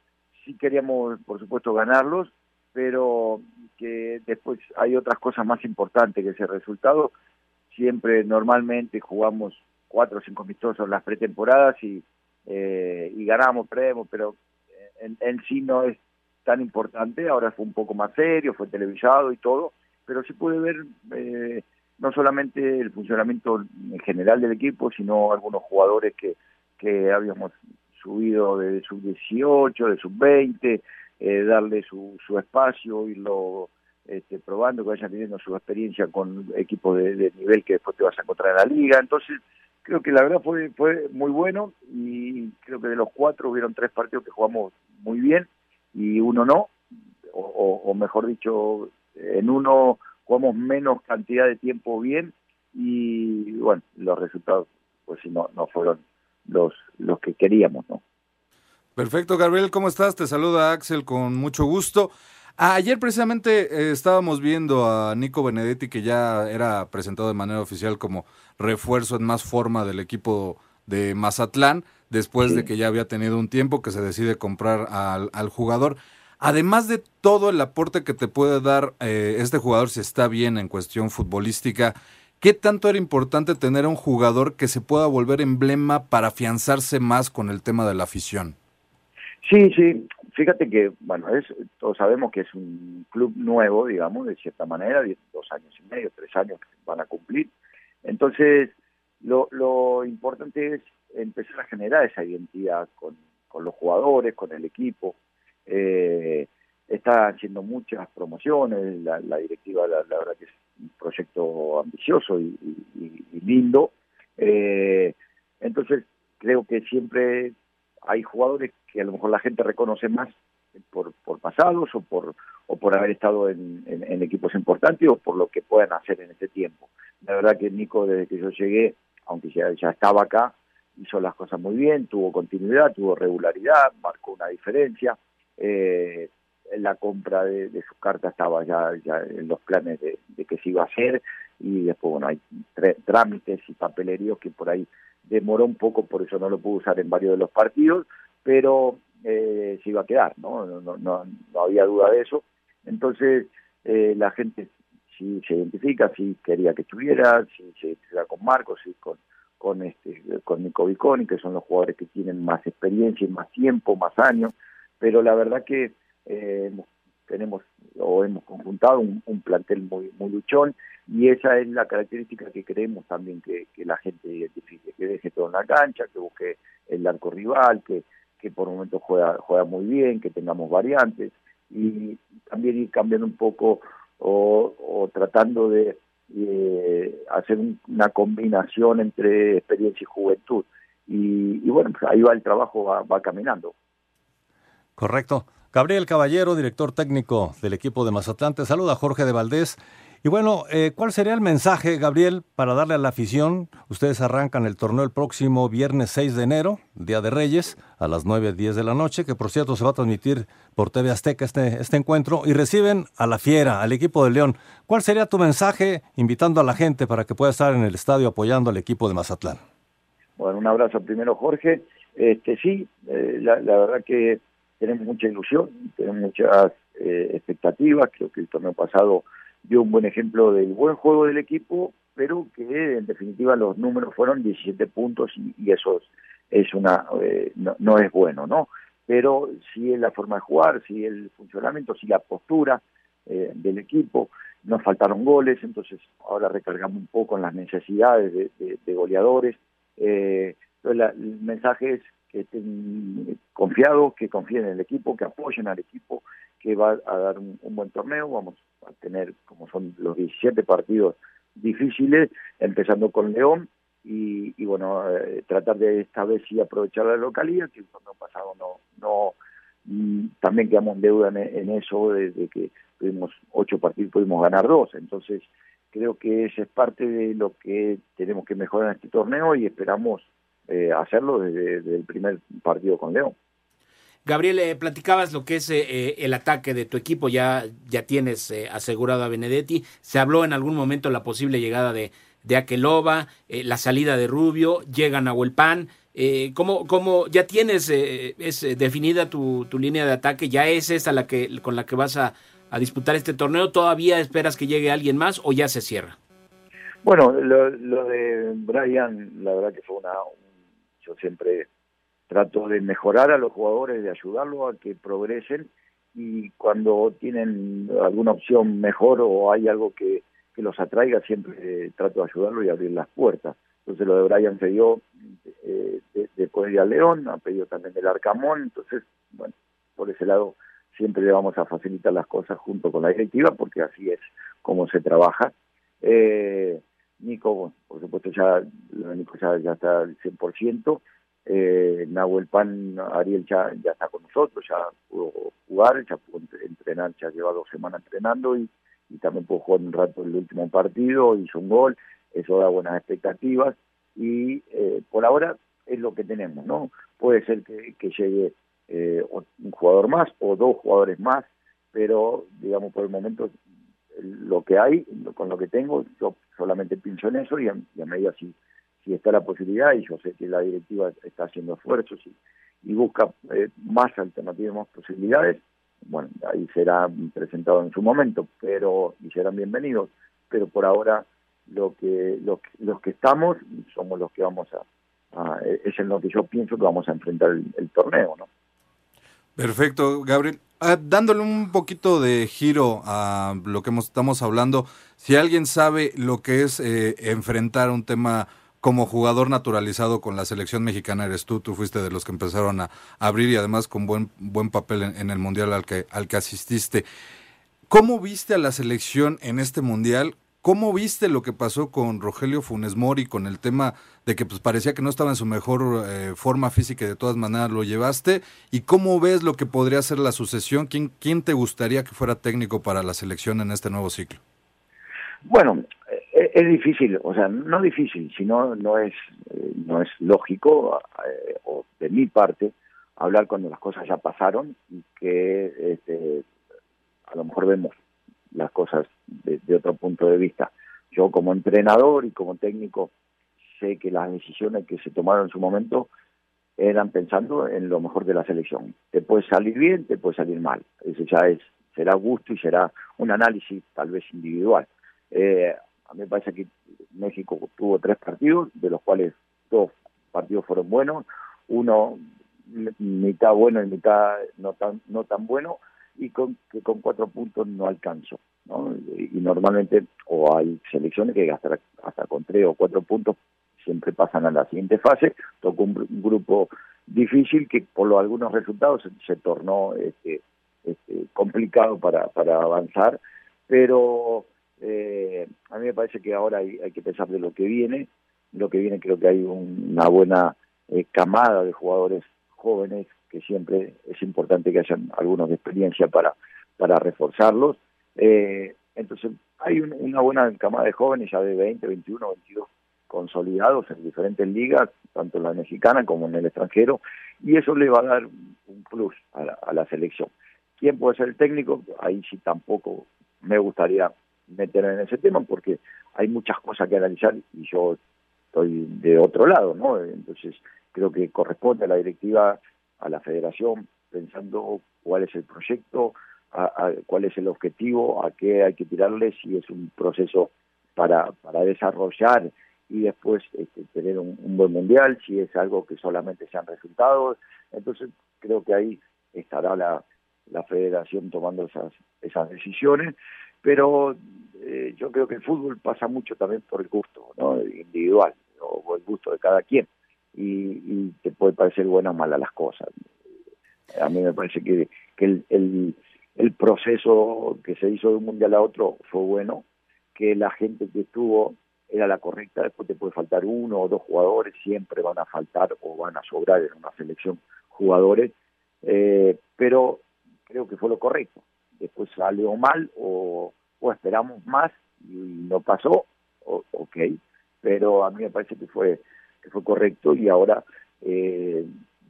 S16: sí queríamos, por supuesto, ganarlos, pero que después hay otras cosas más importantes que ese resultado. Siempre, normalmente, jugamos cuatro o cinco amistosos las pretemporadas y, eh, y ganamos, perdemos, pero en, en, sí no es tan importante. Ahora fue un poco más serio, fue televisado y todo, pero se puede ver eh, no solamente el funcionamiento en general del equipo, sino algunos jugadores que, que habíamos subido de sub-18, de sub-20, eh, darle su, su espacio, irlo este, probando, que vayan teniendo su experiencia con equipos de, nivel que después te vas a encontrar en la liga. Entonces, creo que la verdad fue, fue muy bueno y creo que de los cuatro hubieron tres partidos que jugamos muy bien y uno no, o, o mejor dicho, en uno jugamos menos cantidad de tiempo bien y bueno, los resultados pues si no, no fueron los, los que queríamos, ¿no?
S9: Perfecto, Gabriel, ¿cómo estás? Te saluda Axel con mucho gusto. Ayer precisamente eh, estábamos viendo a Nico Benedetti que ya era presentado de manera oficial como refuerzo en más forma del equipo de Mazatlán, después de que ya había tenido un tiempo que se decide comprar al, al jugador. Además de todo el aporte que te puede dar eh, este jugador si está bien en cuestión futbolística, ¿Qué tanto era importante tener a un jugador que se pueda volver emblema para afianzarse más con el tema de la afición?
S16: Sí, sí. Fíjate que, bueno, es, todos sabemos que es un club nuevo, digamos, de cierta manera, dos años y medio, tres años que van a cumplir. Entonces, lo, lo importante es empezar a generar esa identidad con, los jugadores, con el equipo. Eh, está haciendo muchas promociones, la, la directiva la, la, verdad que un proyecto ambicioso y, lindo. Eh, entonces creo que siempre hay jugadores que a lo mejor la gente reconoce más por, por pasados o por o por haber estado en, equipos importantes o por lo que puedan hacer en este tiempo. La verdad que Nico, desde que yo llegué, aunque ya, ya estaba acá, hizo las cosas muy bien, tuvo continuidad, tuvo regularidad, marcó una diferencia. Eh, la compra de, de su carta estaba ya, ya en los planes de, de, que se iba a hacer y después, bueno, hay trámites y papeleríos que por ahí demoró un poco, por eso no lo pudo usar en varios de los partidos, pero eh, se iba a quedar, ¿no? No, no, no, no había duda de eso. Entonces, eh, la gente sí se identifica, sí quería que estuviera, sí se identifica con Marcos, sí con con este con Nico Viconi, que son los jugadores que tienen más experiencia y más tiempo, más años, pero la verdad que eh, tenemos o hemos conjuntado un, plantel muy luchón y esa es la característica que queremos también que, que, la gente identifique, que deje todo en la cancha, que busque el arco rival, que, que por momentos juega, juega muy bien, que tengamos variantes y también ir cambiando un poco o, tratando de eh, hacer un, una combinación entre experiencia y juventud. Y, y bueno, pues ahí va el trabajo, va caminando.
S7: Correcto. Gabriel Caballero, director técnico del equipo de Mazatlán, te saluda Jorge de Valdés. Y bueno, eh, ¿cuál sería el mensaje, Gabriel, para darle a la afición? Ustedes arrancan el torneo el próximo viernes 6 de enero, Día de Reyes, a las 9.10 de la noche, que por cierto se va a transmitir por TV Azteca este, este encuentro, y reciben a la Fiera, al equipo de León. ¿Cuál sería tu mensaje invitando a la gente para que pueda estar en el estadio apoyando al equipo de Mazatlán?
S16: Bueno, un abrazo primero, Jorge. Este, sí, eh, la verdad que tenemos mucha ilusión, tenemos muchas eh, expectativas, creo que el torneo pasado dio un buen ejemplo del buen juego del equipo, pero que en definitiva los números fueron 17 puntos y, y eso es, una eh, no, no, es bueno, ¿no? pero sí es la forma de jugar, sí el funcionamiento, sí la postura eh, del equipo. Nos faltaron goles, entonces ahora recargamos un poco en las necesidades de, goleadores. Eh, el mensaje es que estén confiados, que confíen en el equipo, que apoyen al equipo, que va a dar un, buen torneo. Vamos a tener, como son los 17 partidos difíciles, empezando con León, y, bueno, eh, tratar de esta vez sí aprovechar la localidad, que el torneo pasado no, no mm, también quedamos en deuda en, eso, desde que tuvimos ocho partidos, pudimos ganar dos, entonces creo que esa es parte de lo que tenemos que mejorar en este torneo y esperamos eh, hacerlo desde, el primer partido con León.
S8: Gabriel, eh, platicabas lo que es el ataque de tu equipo, ya, ya tienes asegurado a Benedetti, se habló en algún momento la posible llegada de, de Aqueloba, eh, la salida de Rubio, llega Nahuelpan. Eh, ¿cómo, ¿Cómo ya tienes eh, es, eh, definida tu, tu, línea de ataque? ¿Ya es esta la que, con la que vas a, a, disputar este torneo? ¿Todavía esperas que llegue alguien más o ya se cierra?
S16: Bueno, lo, lo de Brian, la verdad que fue una... yo siempre trato de mejorar a los jugadores, de ayudarlos a que progresen y cuando tienen alguna opción mejor o hay algo que que los atraiga, siempre trato de ayudarlo y abrir las puertas. Entonces lo de Brian se dio eh, después de, León, ha pedido también del Arcamón, entonces, bueno, por ese lado siempre le vamos a facilitar las cosas junto con la directiva, porque así es como se trabaja. Eh, Nico, por supuesto, ya, Nico ya, ya está al 100%, eh, Nahuel Pan, Ariel ya, está con nosotros, ya pudo jugar, ya pudo entrenar, ya lleva dos semanas entrenando y también pudo jugar un rato el último partido, hizo un gol, eso da buenas expectativas y eh, por ahora es lo que tenemos, ¿no? Puede ser que, llegue eh, un jugador más o dos jugadores más, pero digamos por el momento lo que hay, con lo que tengo, yo solamente pienso en eso y a, medida si, si está la posibilidad, y yo sé que la directiva está haciendo esfuerzos y, y busca eh, más alternativas, más posibilidades, bueno, ahí será presentado en su momento, pero y serán bienvenidos, pero por ahora lo que los, los que estamos somos los que vamos a, es en lo que yo pienso que vamos a enfrentar el, torneo, ¿no?
S9: Perfecto, Gabriel. Ah, dándole un poquito de giro a lo que estamos hablando, si alguien sabe lo que es eh, enfrentar un tema como jugador naturalizado con la selección mexicana eres tú, tú fuiste de los que empezaron a abrir y además con buen, buen papel en, el mundial al que, al que asististe. ¿Cómo viste a la selección en este mundial? ¿Cómo viste lo que pasó con Rogelio Funes Mori con el tema de que pues parecía que no estaba en su mejor eh, forma física y de todas maneras lo llevaste? ¿Y cómo ves lo que podría ser la sucesión? ¿Quién, quién te gustaría que fuera técnico para la selección en este nuevo ciclo?
S16: Bueno, es, difícil, o sea, no difícil, sino no es, eh, no es lógico, eh, o de mi parte, hablar cuando las cosas ya pasaron y que este, a lo mejor vemos las cosas de, otro punto de vista. Yo como entrenador y como técnico sé que las decisiones que se tomaron en su momento eran pensando en lo mejor de la selección. Te puede salir bien, te puede salir mal. Eso ya es, será gusto y será un análisis tal vez individual. Eh, a mí me parece que México tuvo tres partidos, de los cuales dos partidos fueron buenos, uno mitad bueno y mitad no tan no tan bueno y con que con cuatro puntos no alcanzó ¿no? y, normalmente o hay selecciones que hasta hasta con tres o cuatro puntos siempre pasan a la siguiente fase tocó un, grupo difícil que por lo, algunos resultados se, tornó este, este, complicado para para avanzar pero eh, a mí me parece que ahora hay, que pensar de lo que viene. Lo que viene creo que hay una buena eh, camada de jugadores jóvenes que siempre es importante que hayan algunos de experiencia para, para reforzarlos. Eh, entonces hay una buena camada de jóvenes ya de 20, 21, 22 consolidados en diferentes ligas, tanto en la mexicana como en el extranjero, y eso le va a dar un plus a la, a la selección. ¿Quién puede ser el técnico? Ahí sí tampoco me gustaría meter en ese tema porque hay muchas cosas que analizar y yo estoy de otro lado, ¿no? Entonces creo que corresponde a la directiva, a la federación, pensando cuál es el proyecto, cuál es el objetivo, a qué hay que tirarle, si es un proceso para, para desarrollar y después este, tener un, buen mundial, si es algo que solamente sean resultados. Entonces creo que ahí estará la, la federación tomando esas, esas decisiones, pero eh, yo creo que el fútbol pasa mucho también por el gusto ¿no? individual o el gusto de cada quien y, te puede parecer buenas o malas las cosas. A mí me parece que, el, el, proceso que se hizo de un mundial a otro fue bueno, que la gente que estuvo era la correcta, después te puede faltar uno o dos jugadores, siempre van a faltar o van a sobrar en una selección jugadores, eh, pero creo que fue lo correcto. Después salió mal o, o esperamos más y no pasó, ok, pero a mí me parece que fue que fue correcto y ahora eh,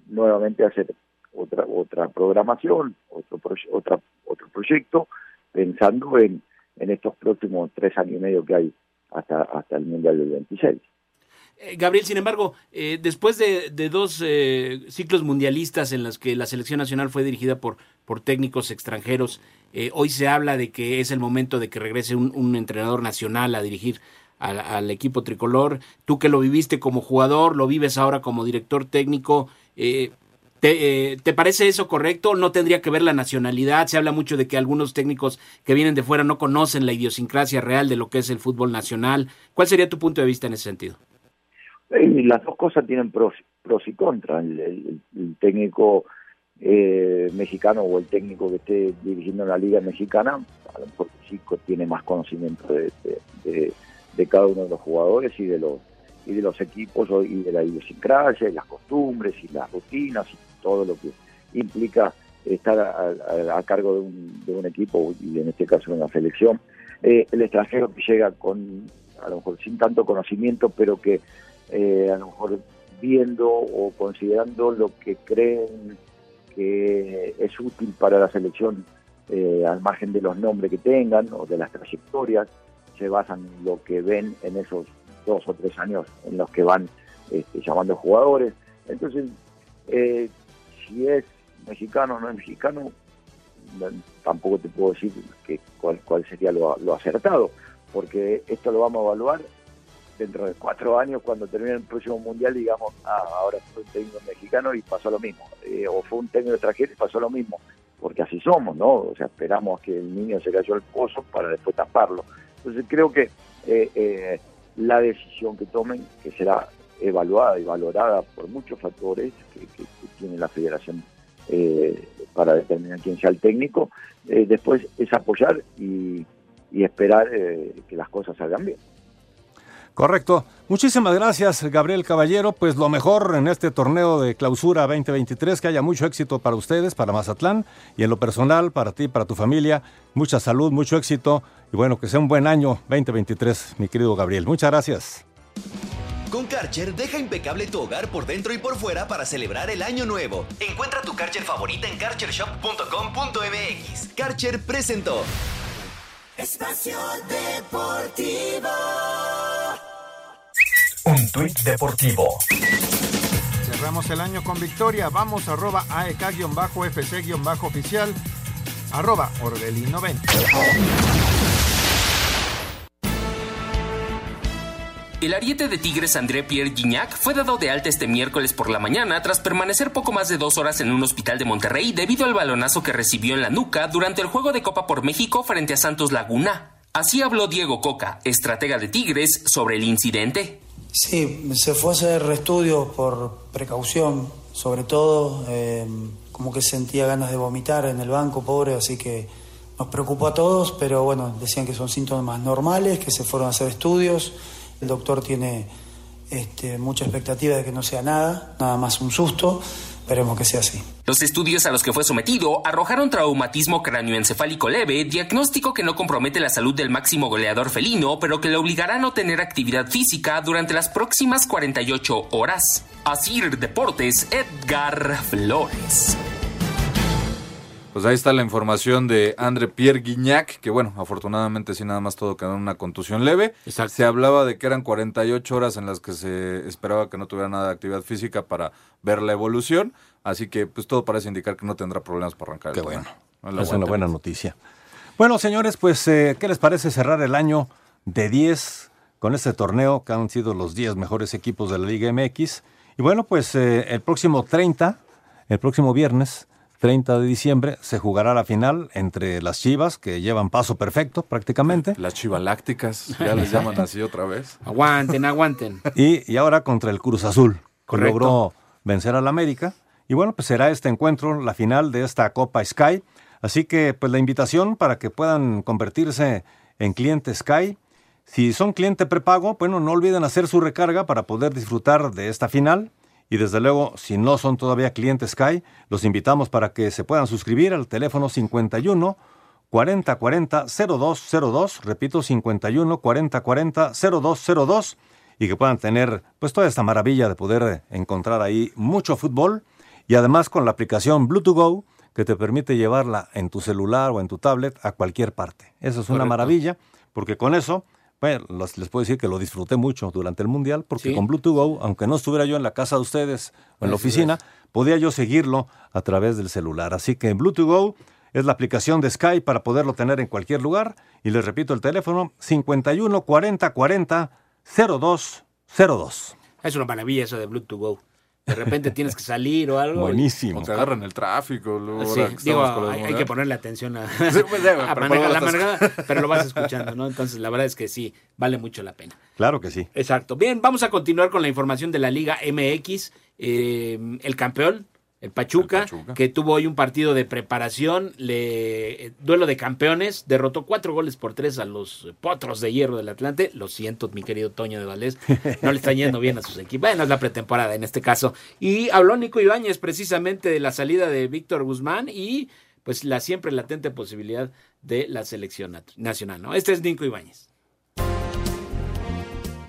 S16: nuevamente hacer otra otra programación, otro otra, otro proyecto pensando en, en estos próximos tres años y medio que hay hasta hasta el mundial del 26.
S8: Eh, Gabriel, sin embargo, eh, después de, dos eh, ciclos mundialistas en los que la selección nacional fue dirigida por, por técnicos extranjeros, hoy se habla de que es el momento de que regrese un, entrenador nacional a dirigir al, equipo tricolor. Tú que lo viviste como jugador, lo vives ahora como director técnico. ¿te, ¿Te parece eso correcto? ¿No tendría que ver la nacionalidad? Se habla mucho de que algunos técnicos que vienen de fuera no conocen la idiosincrasia real de lo que es el fútbol nacional. ¿Cuál sería tu punto de vista en ese sentido?
S16: las dos cosas tienen pros, pros y contras. El, técnico eh, mexicano o el técnico que esté dirigiendo la liga mexicana, a lo mejor tiene más conocimiento de, cada uno de los jugadores y de los y de los equipos y de la idiosincrasia y las costumbres y las rutinas y todo lo que implica estar a, cargo de un, de un, equipo y en este caso de una selección. Eh, el extranjero que llega con, a lo mejor sin tanto conocimiento, pero que eh, a lo mejor viendo o considerando lo que creen que es útil para la selección eh, al margen de los nombres que tengan o de las trayectorias, se basan en lo que ven en esos dos o tres años en los que van este, llamando jugadores. Entonces, eh, si es mexicano o no es mexicano, tampoco te puedo decir que cuál, cuál sería lo, acertado, porque esto lo vamos a evaluar dentro de cuatro años, cuando termine el próximo mundial, digamos, ah, ahora fue un técnico mexicano y pasó lo mismo, eh, o fue un técnico extranjero y pasó lo mismo, porque así somos, ¿no? O sea, esperamos que el niño se cayó al pozo para después taparlo. Entonces creo que eh, eh, la decisión que tomen, que será evaluada y valorada por muchos factores que, tiene la federación para determinar quién sea el técnico, después es apoyar y esperar que las cosas salgan bien.
S7: Correcto. Muchísimas gracias, Gabriel Caballero. Pues lo mejor en este torneo de clausura 2023, que haya mucho éxito para ustedes, para Mazatlán y en lo personal, para ti, para tu familia. Mucha salud, mucho éxito y bueno, que sea un buen año 2023, mi querido Gabriel. Muchas gracias.
S15: Con Karcher, deja impecable tu hogar por dentro y por fuera para celebrar el año nuevo. Encuentra tu Karcher favorita en karchershop.com.mx. Karcher presentó.
S11: Espacio Deportivo.
S12: Un tuit deportivo.
S1: Cerramos el año con victoria. Vamos arroba AEK-FC-oficial arroba Orbelín 90.
S10: El ariete de Tigres André Pierre Gignac fue dado de alta este miércoles por la mañana tras permanecer poco más de dos horas en un hospital de Monterrey debido al balonazo que recibió en la nuca durante el juego de Copa por México frente a Santos Laguna. Así habló Diego Coca, estratega de Tigres, sobre el incidente.
S17: Sí, se fue a hacer estudios por precaución, sobre todo, eh, como que sentía ganas de vomitar en el banco, pobre, así que nos preocupó a todos, pero bueno, decían que son síntomas normales, que se fueron a hacer estudios el doctor tiene este, mucha expectativa de que no sea nada, nada más un susto. Esperemos que sea así.
S10: Los estudios a los que fue sometido arrojaron traumatismo cráneoencefálico leve, diagnóstico que no compromete la salud del máximo goleador felino, pero que le obligará a no tener actividad física durante las próximas 48 horas. Asir Deportes, Edgar Flores.
S9: Pues ahí está la información de André Pierre Guignac, que bueno, afortunadamente sí nada más todo quedó en una contusión leve. Se hablaba de que eran 48 horas en las que se esperaba que no tuviera nada de actividad física para ver la evolución, así que pues todo parece indicar que no tendrá problemas para arrancar.
S7: Qué bueno, es una buena noticia. Bueno, señores, pues eh, ¿qué les parece cerrar el año de 10 con este torneo, que han sido los 10 mejores equipos de la Liga MX. Y bueno, pues eh, el próximo 30, el próximo viernes, 30 de diciembre, se jugará la final entre las Chivas, que llevan paso perfecto prácticamente.
S9: Las Chivalácticas, ya les llaman así otra vez.
S8: Aguanten, aguanten.
S7: Y, y ahora contra el Cruz Azul, que logró vencer al América. Y bueno, pues será este encuentro, la final de esta Copa Sky. Así que pues la invitación para que puedan convertirse en cliente Sky. Si son cliente prepago, bueno, no olviden hacer su recarga para poder disfrutar de esta final. Y desde luego, si no son todavía clientes Sky, los invitamos para que se puedan suscribir al teléfono 51 40 40 0202, repito, 51 40 40 0202 y que puedan tener pues toda esta maravilla de poder encontrar ahí mucho fútbol. Y además con la aplicación Bluetooth Go que te permite llevarla en tu celular o en tu tablet a cualquier parte. Eso es una maravilla porque con eso bueno, los- les puedo decir que lo disfruté mucho durante el Mundial porque
S8: Sí.
S7: con Bluetooth Go, aunque no estuviera yo en la casa de ustedes o en la oficina, podía yo seguirlo a través del celular. Así que Bluetooth Go es la aplicación de Sky para poderlo tener en cualquier lugar. Y les repito el teléfono 51 40 40 0202.
S8: Es una maravilla eso de Bluetooth Go. De repente tienes que salir o algo.
S7: Buenísimo.
S9: O te agarran el tráfico. Luego,
S8: Sí, digo,
S9: estamos con los
S8: hay, hay que ponerle atención a,
S9: Sí, pues,
S8: a manejar la manejada, pero lo vas escuchando, ¿no? Entonces, la verdad es que sí, vale mucho la pena.
S7: Claro que sí.
S8: Exacto. Bien, vamos a continuar con la información de la Liga MX. Eh, el campeón, el Pachuca,
S9: El Pachuca.
S8: que tuvo hoy un partido de preparación, le, eh, duelo de campeones, derrotó cuatro goles por tres a los potros de hierro del Atlante. Lo siento, mi querido Toño de Valdés, no le están yendo bien a sus equipos. Bueno, es la pretemporada en este caso. Y habló Nico Ibáñez precisamente de la salida de Víctor Guzmán y pues la siempre latente posibilidad de la selección nacional, ¿no? Este es Nico Ibáñez.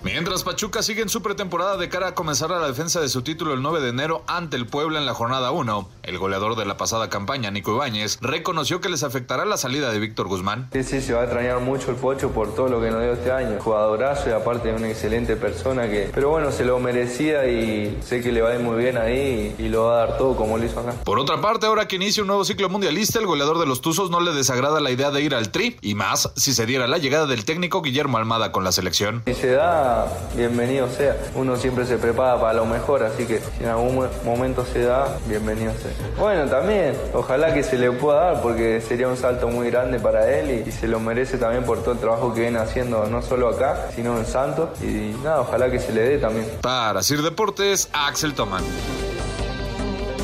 S13: Mientras Pachuca sigue en su pretemporada de cara a comenzar a la defensa de su título el 9 de enero ante el Puebla en la jornada 1, el goleador de la pasada campaña, Nico Ibáñez, reconoció que les afectará la salida de Víctor Guzmán.
S18: Sí, sí, se va a extrañar mucho el Pocho por todo lo que nos dio este año. Jugadorazo y aparte una excelente persona que... Pero bueno, se lo merecía y sé que le va a ir muy bien ahí y, y lo va a dar todo como lo hizo acá.
S13: Por otra parte, ahora que inicia un nuevo ciclo mundialista, el goleador de los Tuzos no le desagrada la idea de ir al Tri, y más si se diera la llegada del técnico Guillermo Almada con la selección.
S18: Si se da, bienvenido sea. Uno siempre se prepara para lo mejor, así que si en algún mo- momento se da, bienvenido sea. Bueno, también, ojalá que se le pueda dar porque sería un salto muy grande para él y, y se lo merece también por todo el trabajo que viene haciendo, no solo acá, sino en Santos. Y nada, ojalá que se le dé también.
S13: Para Sir Deportes, Axel Toman.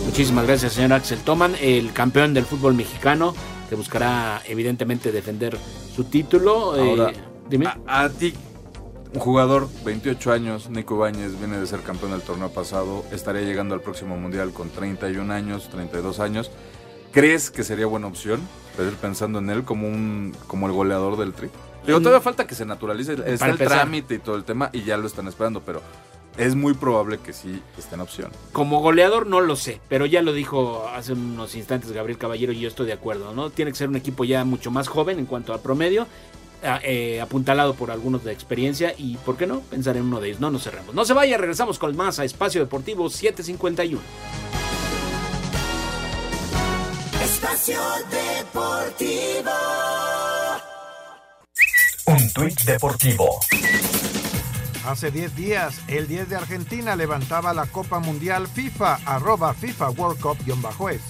S8: Muchísimas gracias, señor Axel Toman, el campeón del fútbol mexicano, que buscará evidentemente defender su título. Eh,
S9: Ahora,
S8: dime.
S9: A, a ti, un jugador, 28 años, Nico Ibáñez, viene de ser campeón del torneo pasado, estaría llegando al próximo mundial con 31 años, 32 años. ¿Crees que sería buena opción seguir pensando en él como un como el goleador del Tri? Digo, todavía falta que se naturalice, está el
S8: Mm. empezar.
S9: trámite y todo el tema y ya lo están esperando, pero es muy probable que sí esté en opción.
S8: Como goleador no lo sé, pero ya lo dijo hace unos instantes Gabriel Caballero y yo estoy de acuerdo, ¿no? Tiene que ser un equipo ya mucho más joven en cuanto al promedio, a- eh, apuntalado por algunos de experiencia y, ¿por qué no? Pensar en uno de ellos. No nos cerremos. No se vaya, regresamos con más a Espacio Deportivo 751.
S11: Espacio Deportivo.
S12: Un tuit deportivo.
S1: Hace 10 días, el 10 de Argentina levantaba la Copa Mundial FIFA, arroba FIFA World Cup-es.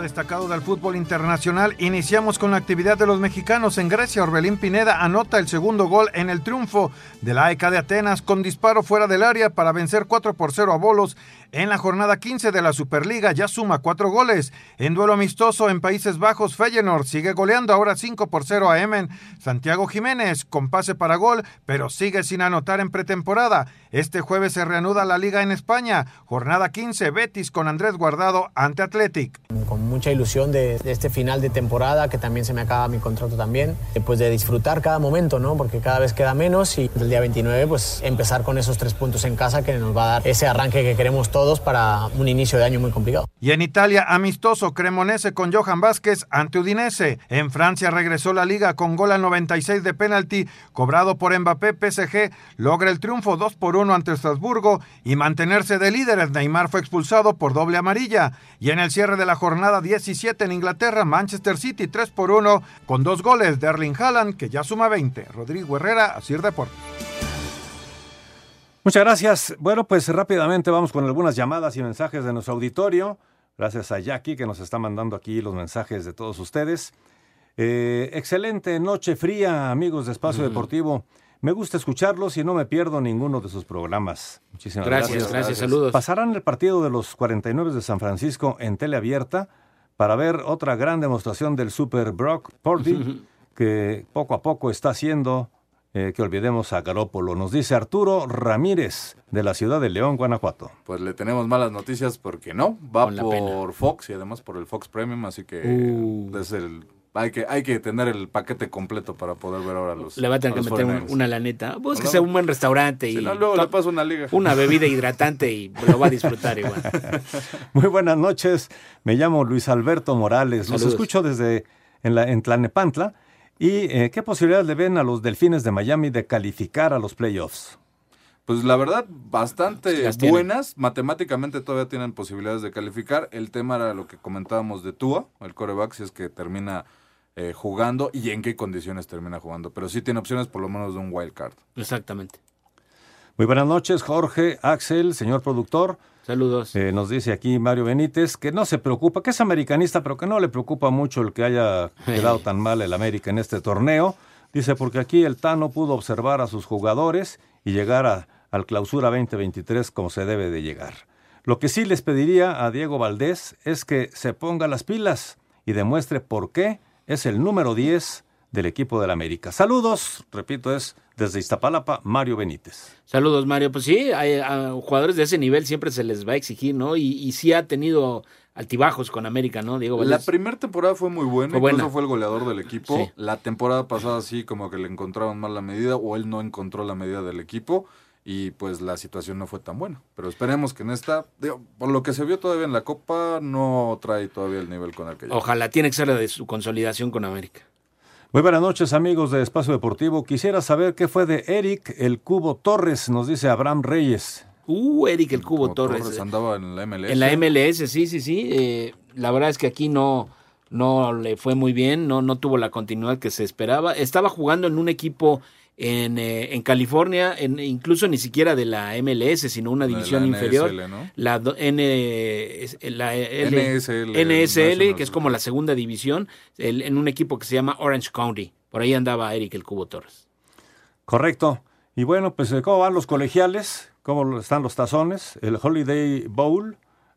S1: Destacado del fútbol internacional, iniciamos con la actividad de los mexicanos en Grecia. Orbelín Pineda anota el segundo gol en el triunfo de la AEK de Atenas con disparo fuera del área para vencer 4 por 0 a Bolos en la jornada 15 de la Superliga. Ya suma 4 goles. En duelo amistoso en Países Bajos, Feyenoord sigue goleando ahora 5 por 0 a Emen. Santiago Jiménez con pase para gol, pero sigue sin anotar en pretemporada. Este jueves se reanuda la liga en España. Jornada 15, Betis con Andrés Guardado ante Athletic.
S19: con mucha ilusión de, de este final de temporada, que también se me acaba mi contrato también, eh, pues de disfrutar cada momento, ¿no? Porque cada vez queda menos y el día 29 pues empezar con esos tres puntos en casa que nos va a dar ese arranque que queremos todos para un inicio de año muy complicado.
S1: Y Y en Italia, amistoso Cremonese con Johan Vázquez ante Udinese. En Francia regresó la liga con gol al 96 de penalti cobrado por Mbappé. PSG logra el triunfo 2 por 1 ante Estrasburgo y mantenerse de líderes. Neymar fue expulsado por doble amarilla. Y en el cierre de la jornada 17 en Inglaterra, Manchester City 3 por 1 con dos goles de Erling Haaland que ya suma 20. Rodrigo Herrera, Asir Deportes.
S7: Muchas gracias. Bueno, pues rápidamente vamos con algunas llamadas y mensajes de nuestro auditorio. Gracias a Jackie que nos está mandando aquí los mensajes de todos ustedes. Eh, excelente noche fría, amigos de Espacio
S8: Mm.
S7: Deportivo. Me gusta escucharlos y no me pierdo ninguno de sus programas. Muchísimas
S8: Gracias,
S7: gracias.
S8: gracias, saludos.
S7: Pasarán el partido de los 49 de San Francisco en teleabierta para ver otra gran demostración del Super Brock Purdy que poco a poco está haciendo eh, que olvidemos a Garópolo. Nos dice Arturo Ramírez de la ciudad de León, Guanajuato.
S9: Pues le tenemos malas noticias porque no, va por
S8: pena.
S9: Fox y además por el Fox Premium, así que
S8: Uh.
S9: es el hay que hay que tener el paquete completo para poder ver ahora los
S8: Le va a tener
S9: a
S8: que meter un-
S9: 49ers.
S8: una laneta. Búsquese
S9: Pues no.
S8: un buen restaurante y
S9: no, luego le paso una liga.
S8: una bebida hidratante y lo va a disfrutar igual.
S7: Muy buenas noches, me llamo Luis Alberto Morales, los escucho desde en, la, en Tlanepantla. ¿Y eh, qué posibilidades le ven a los Delfines de Miami de calificar a los playoffs?
S9: Pues la verdad, bastante
S8: Sí, las tienen.
S9: buenas. Matemáticamente todavía tienen posibilidades de calificar. El tema era lo que comentábamos de Tua, el coreback, si es que termina eh, jugando y en qué condiciones termina jugando. Pero sí tiene opciones por lo menos de un wild card.
S8: Exactamente.
S7: Muy buenas noches, Jorge, Axel, señor productor.
S8: Saludos.
S7: Eh, nos dice aquí Mario Benítez que no se preocupa, que es americanista, pero que no le preocupa mucho el que haya quedado tan mal el América en este torneo. Dice, porque aquí el Tano pudo observar a sus jugadores y llegar a, al clausura 2023 como se debe de llegar. Lo que sí les pediría a Diego Valdés es que se ponga las pilas y demuestre por qué es el número 10 del equipo del América. Saludos, repito, es desde Iztapalapa, Mario Benítez.
S8: Saludos, Mario. Pues sí, hay- a jugadores de ese nivel siempre se les va a exigir, ¿no? Y, y sí ha tenido altibajos con América, ¿no? Diego
S9: La
S8: Valdés.
S9: primera temporada fue muy buena,
S8: Fue
S9: incluso
S8: buena.
S9: fue el goleador del equipo.
S8: Sí.
S9: La temporada pasada sí como que le encontraron mal la medida o él no encontró la medida del equipo y pues la situación no fue tan buena. Pero esperemos que en esta, digo, por lo que se vio todavía en la Copa, no trae todavía el nivel con el que llegó.
S8: Ojalá, tiene que ser la de su consolidación con América.
S7: Muy buenas noches amigos de Espacio Deportivo. Quisiera saber qué fue de Eric el Cubo Torres, nos dice Abraham Reyes.
S8: Uh, Eric el Cubo
S9: Como
S8: Torres.
S9: Torres andaba en la MLS.
S8: En la MLS, sí, sí, sí. Eh, la verdad es que aquí no, no le fue muy bien, no, no tuvo la continuidad que se esperaba. Estaba jugando en un equipo en, eh, en California, en, incluso ni siquiera de la MLS, sino una
S9: La la
S8: división
S9: NSL,
S8: inferior.
S9: ¿no?
S8: La, do- N, es- la L-
S9: NSL,
S8: NSL, que es como la segunda división, el- en un equipo que se llama Orange County. Por ahí andaba Eric el Cubo Torres.
S7: Correcto. Y bueno, pues eh, ¿cómo van los colegiales? ¿Cómo están los tazones? El Holiday Bowl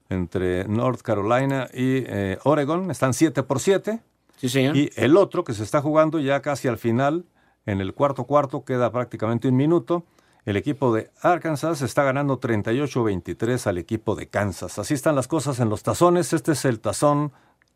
S7: entre North Carolina y eh, Oregon están 7 por 7.
S8: Sí, señor.
S7: Y el otro que se está jugando ya casi al final, en el cuarto cuarto, queda prácticamente un minuto. El equipo de Arkansas está ganando 38-23 al equipo de Kansas. Así están las cosas en los tazones. Este es el tazón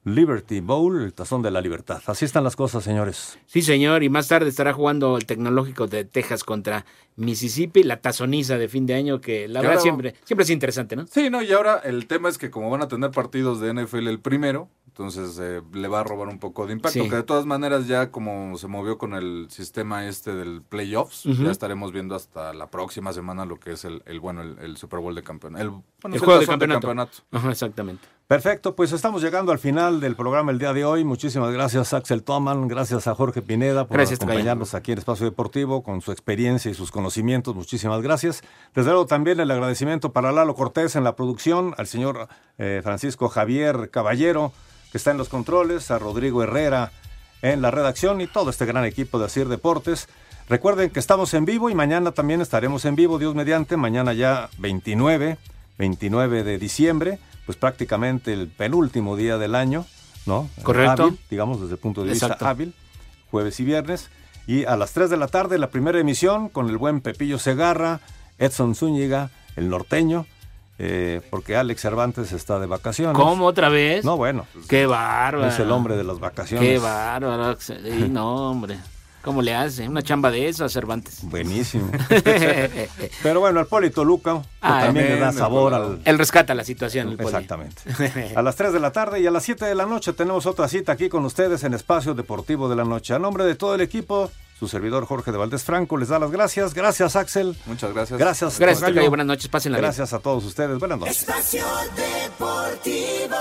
S7: Liberty Bowl, el tazón de la libertad. Así están las cosas, señores.
S8: Sí, señor, y más tarde estará jugando el Tecnológico de Texas contra Mississippi, la tazoniza de fin de año, que la verdad siempre, siempre es interesante, ¿no?
S9: Sí, no, y ahora el tema es que como van a tener partidos de NFL el primero, entonces eh, le va a robar un poco de impacto,
S8: Sí.
S9: que de todas maneras ya como se movió con el sistema este del playoffs, ya estaremos viendo hasta la próxima semana lo que es el, el bueno, el, el Super Bowl de campeón. El, bueno,
S8: el
S9: es
S8: juego de campeonato. Ajá, exactamente.
S7: Perfecto, pues estamos llegando al final del programa el día de hoy. Muchísimas gracias Axel Toman, gracias a Jorge Pineda por
S8: Gracias,
S7: acompañarnos aquí en Espacio Deportivo con su experiencia y sus conocimientos. Muchísimas gracias. Desde luego también el agradecimiento para Lalo Cortés en la producción, al señor eh, Francisco Javier Caballero que está en los controles, a Rodrigo Herrera en la redacción y todo este gran equipo de Asir Deportes. Recuerden que estamos en vivo y mañana también estaremos en vivo, Dios mediante, mañana ya 29, 29 de diciembre, pues prácticamente el penúltimo día del año, ¿no?
S8: Correcto.
S7: Hábil, digamos desde el punto de vista hábil, jueves y viernes. Y a las 3 de la tarde la primera emisión con el buen Pepillo Segarra, Edson Zúñiga, el norteño, eh, porque Alex Cervantes está de vacaciones.
S8: ¿Cómo otra vez?
S7: No, bueno.
S8: Qué bárbaro.
S7: Es el hombre de las vacaciones.
S8: Qué bárbaro. No, hombre. ¿Cómo le hace? Una chamba de eso a Cervantes.
S7: Buenísimo. Pero bueno, al Poli Toluca que
S8: Ah,
S7: también le da sabor al...
S8: Él rescata la situación. el Poli.
S7: Exactamente. A las 3 de la tarde y a las 7 de la noche tenemos otra cita aquí con ustedes en Espacio Deportivo de la Noche. A nombre de todo el equipo, su servidor Jorge de Valdés Franco les da las gracias. Gracias, Axel.
S9: Muchas gracias.
S7: Gracias,
S8: Gracias. Buenas noches, pásenla bien.
S7: Gracias a todos ustedes. Buenas noches.
S11: Espacio Deportivo.